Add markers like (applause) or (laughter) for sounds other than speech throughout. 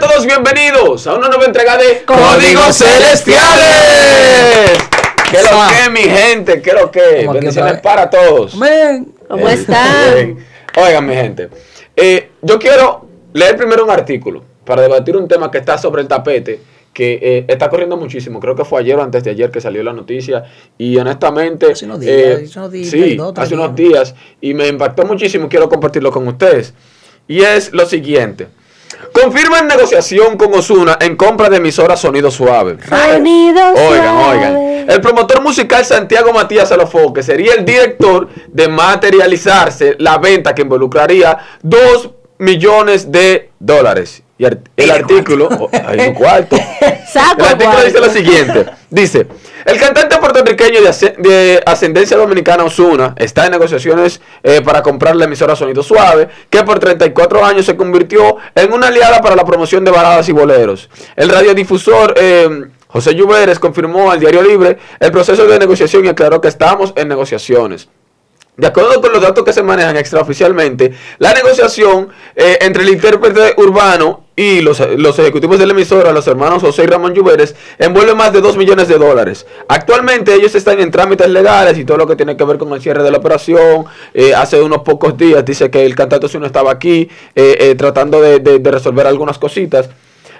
todos bienvenidos a una nueva entrega de Códigos Celestiales. ¿Qué lo que, mi gente? ¿Qué lo que? Bendiciones para todos. ¿Cómo están? Oigan, mi gente. Eh, yo quiero leer primero un artículo para debatir un tema que está sobre el tapete que eh, está corriendo muchísimo. Creo que fue ayer o antes de ayer que salió la noticia. Y honestamente, hace unos días, eh, sí, hace unos días. Y me impactó muchísimo. Quiero compartirlo con ustedes. Y es lo siguiente. Confirma en negociación con Osuna en compra de emisora Sonido Suave. Sonido Oigan, oigan. El promotor musical Santiago Matías Alofoque sería el director de materializarse la venta que involucraría 2 millones de dólares. Y el artículo, hay un cuarto. (laughs) el artículo dice lo siguiente. Dice, el cantante puertorriqueño de, ascendencia dominicana Osuna está en negociaciones eh, para comprar la emisora Sonido Suave, que por 34 años se convirtió en una aliada para la promoción de baladas y boleros. El radiodifusor eh, José Lluveres confirmó al Diario Libre el proceso de negociación y aclaró que estamos en negociaciones. De acuerdo con los datos que se manejan extraoficialmente, la negociación eh, entre el intérprete urbano y los, ejecutivos de la emisora, los hermanos José y Ramón Lluveres, envuelve más de 2 millones de dólares. Actualmente ellos están en trámites legales y todo lo que tiene que ver con el cierre de la operación. Eh, hace unos pocos días dice que el cantante no estaba aquí eh, tratando de, de, resolver algunas cositas.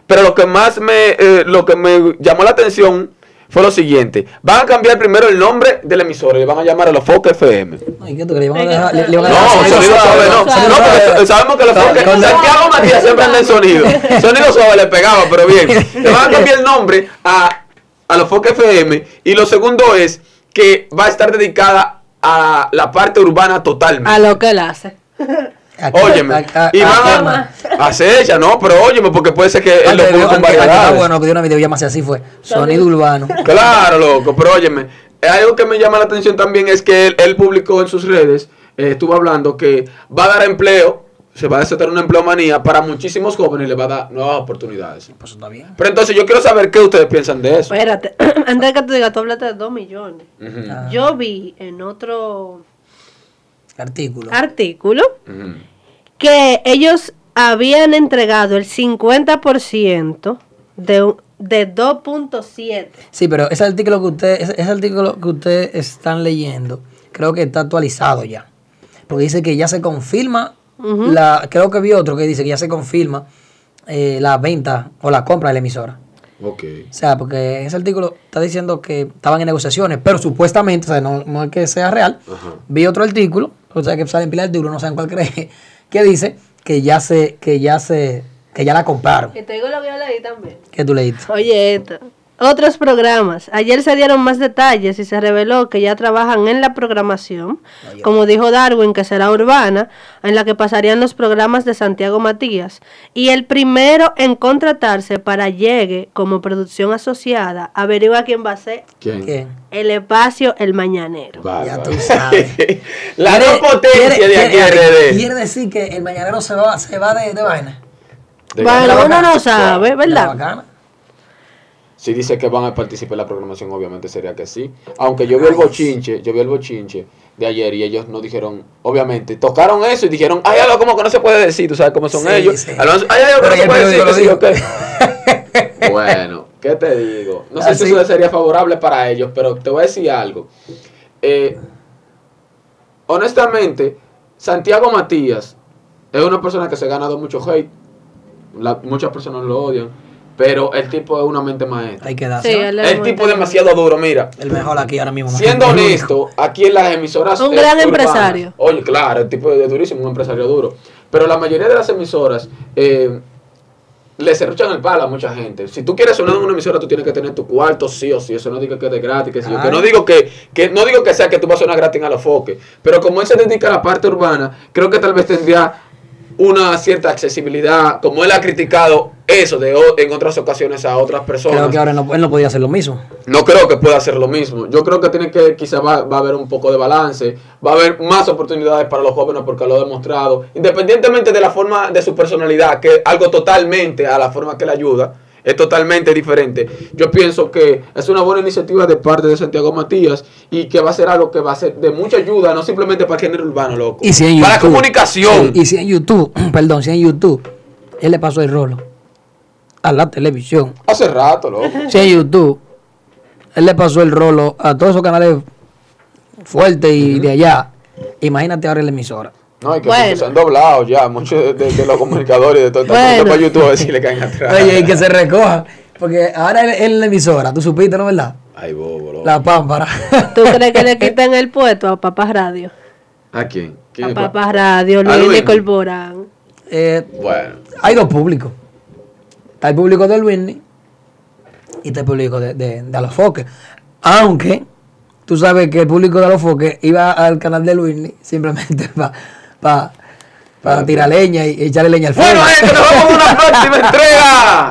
Pero lo que más me, lo que me llamó la atención fue lo siguiente. Van a cambiar primero el nombre del emisor y le van a llamar a los Foque FM. Ay, ¿qué tú crees? ¿Le, van a dejar, no, sonido suave, no. No, porque sabemos que los Foque... Santiago Matías siempre anda en sonido. (laughs) Sonido suave le pegaba, pero bien. Le van a cambiar el nombre a, a los Foque FM. Y lo segundo es que va a estar dedicada a la parte urbana totalmente. A lo que él hace. (laughs) óyeme. y van a, hacer ella, ¿no? Pero óyeme, porque puede ser que él lo ponga con variedades. Bueno, pidió una videollamada así fue. Sonido urbano. Claro, loco, pero óyeme. Algo que me llama la atención también es que él, publicó en sus redes, eh, estuvo hablando que va a dar empleo se va a desatar una empleomanía para muchísimos jóvenes y le va a dar nuevas oportunidades. Pues está bien. Pero entonces yo quiero saber qué ustedes piensan de eso. Espérate, (coughs) antes de que tú digas, tú hablaste de 2 millones. Yo vi en otro artículo, artículo que ellos habían entregado el 50% de, de 2.7. Sí, pero ese artículo que usted, ese, artículo que ustedes están leyendo, creo que está actualizado ya. Porque dice que ya se confirma, la, creo que vi otro que dice que ya se confirma eh, la venta o la compra de la emisora. Okay. O sea, porque ese artículo está diciendo que estaban en negociaciones, pero supuestamente, o sea, no, es que sea real. Vi otro artículo, o sea, que salen pilar de duro, no saben cuál cree, (laughs) que dice que ya se, que ya se, que ya la compraron. Que te digo lo que yo leí también. ¿Qué tú leíste? Oye, esto otros programas. Ayer se dieron más detalles y se reveló que ya trabajan en la programación, como dijo Darwin, que será urbana, en la que pasarían los programas de Santiago Matías. Y el primero en contratarse para llegue como producción asociada, averigua quién va a ser. ¿Quién? El espacio El Mañanero. ya tú sabes. (laughs) la no potencia de aquí quiere, quiere decir que el Mañanero se va, se va de, de vaina. bueno, uno no sabe, ¿verdad? Si dice que van a participar en la programación, obviamente sería que sí. Aunque yo vi el bochinche, yo vi el bochinche de ayer y ellos no dijeron, obviamente, tocaron eso y dijeron, hay algo como que no se puede decir, tú sabes cómo son ellos. hay algo que no se puede decir, (laughs) bueno, ¿qué te digo? No sé si eso sería favorable para ellos, pero te voy a decir algo. Eh, honestamente, Santiago Matías es una persona que se ha ganado mucho hate. muchas personas lo odian pero el tipo es una mente maestra. Hay que darse. Sí, el tipo es demasiado duro, mira. El mejor aquí ahora mismo. Siendo (laughs) honesto, aquí en las emisoras. Un gran empresario. Oye, claro, el tipo es durísimo, un empresario duro. Pero la mayoría de las emisoras eh, le cerruchan el palo a mucha gente. Si tú quieres sonar en una emisora, tú tienes que tener tu cuarto sí o sí. Eso no digo que es de gratis, que, que no digo que, que, no digo que sea que tú vas a sonar gratis a los foques. Pero como él se dedica a la parte urbana, creo que tal vez tendría una cierta accesibilidad, como él ha criticado eso de en otras ocasiones a otras personas. Creo que ahora no, él no podía hacer lo mismo. No creo que pueda hacer lo mismo. Yo creo que tiene que, quizá va, va, a haber un poco de balance, va a haber más oportunidades para los jóvenes porque lo ha demostrado, independientemente de la forma de su personalidad, que algo totalmente a la forma que le ayuda es totalmente diferente. Yo pienso que es una buena iniciativa de parte de Santiago Matías y que va a ser algo que va a ser de mucha ayuda, no simplemente para el género urbano, loco. Y si en para la comunicación. y si en YouTube, (clears throat) perdón, si en YouTube, él le pasó el rolo. A la televisión. Hace rato, loco. Si en YouTube, él le pasó el rolo a todos esos canales fuertes y de allá. Imagínate ahora en la emisora. No, y que Bueno. se han doblado ya muchos de, de- de los comunicadores y de todo esto. Bueno. para YouTube a ver si le caen atrás. Oye, y que se recoja. Porque ahora él en la emisora, tú supiste, ¿no verdad? Ay, bobo, loco. La pámpara. ¿Tú crees que le quiten el puesto a Papá Radio? ¿A quién? ¿Quién A es Papá Radio, A Luis Luis. de Corporán. Eh, Bueno. hay dos públicos. Está el público de Whitney y está el público de, de, de Alofoque. Aunque tú sabes que el público de Alofoque iba al canal de Whitney simplemente (laughs) para tirar leña y echarle leña al fuego. Bueno, gente, nos vemos en una próxima (laughs) entrega.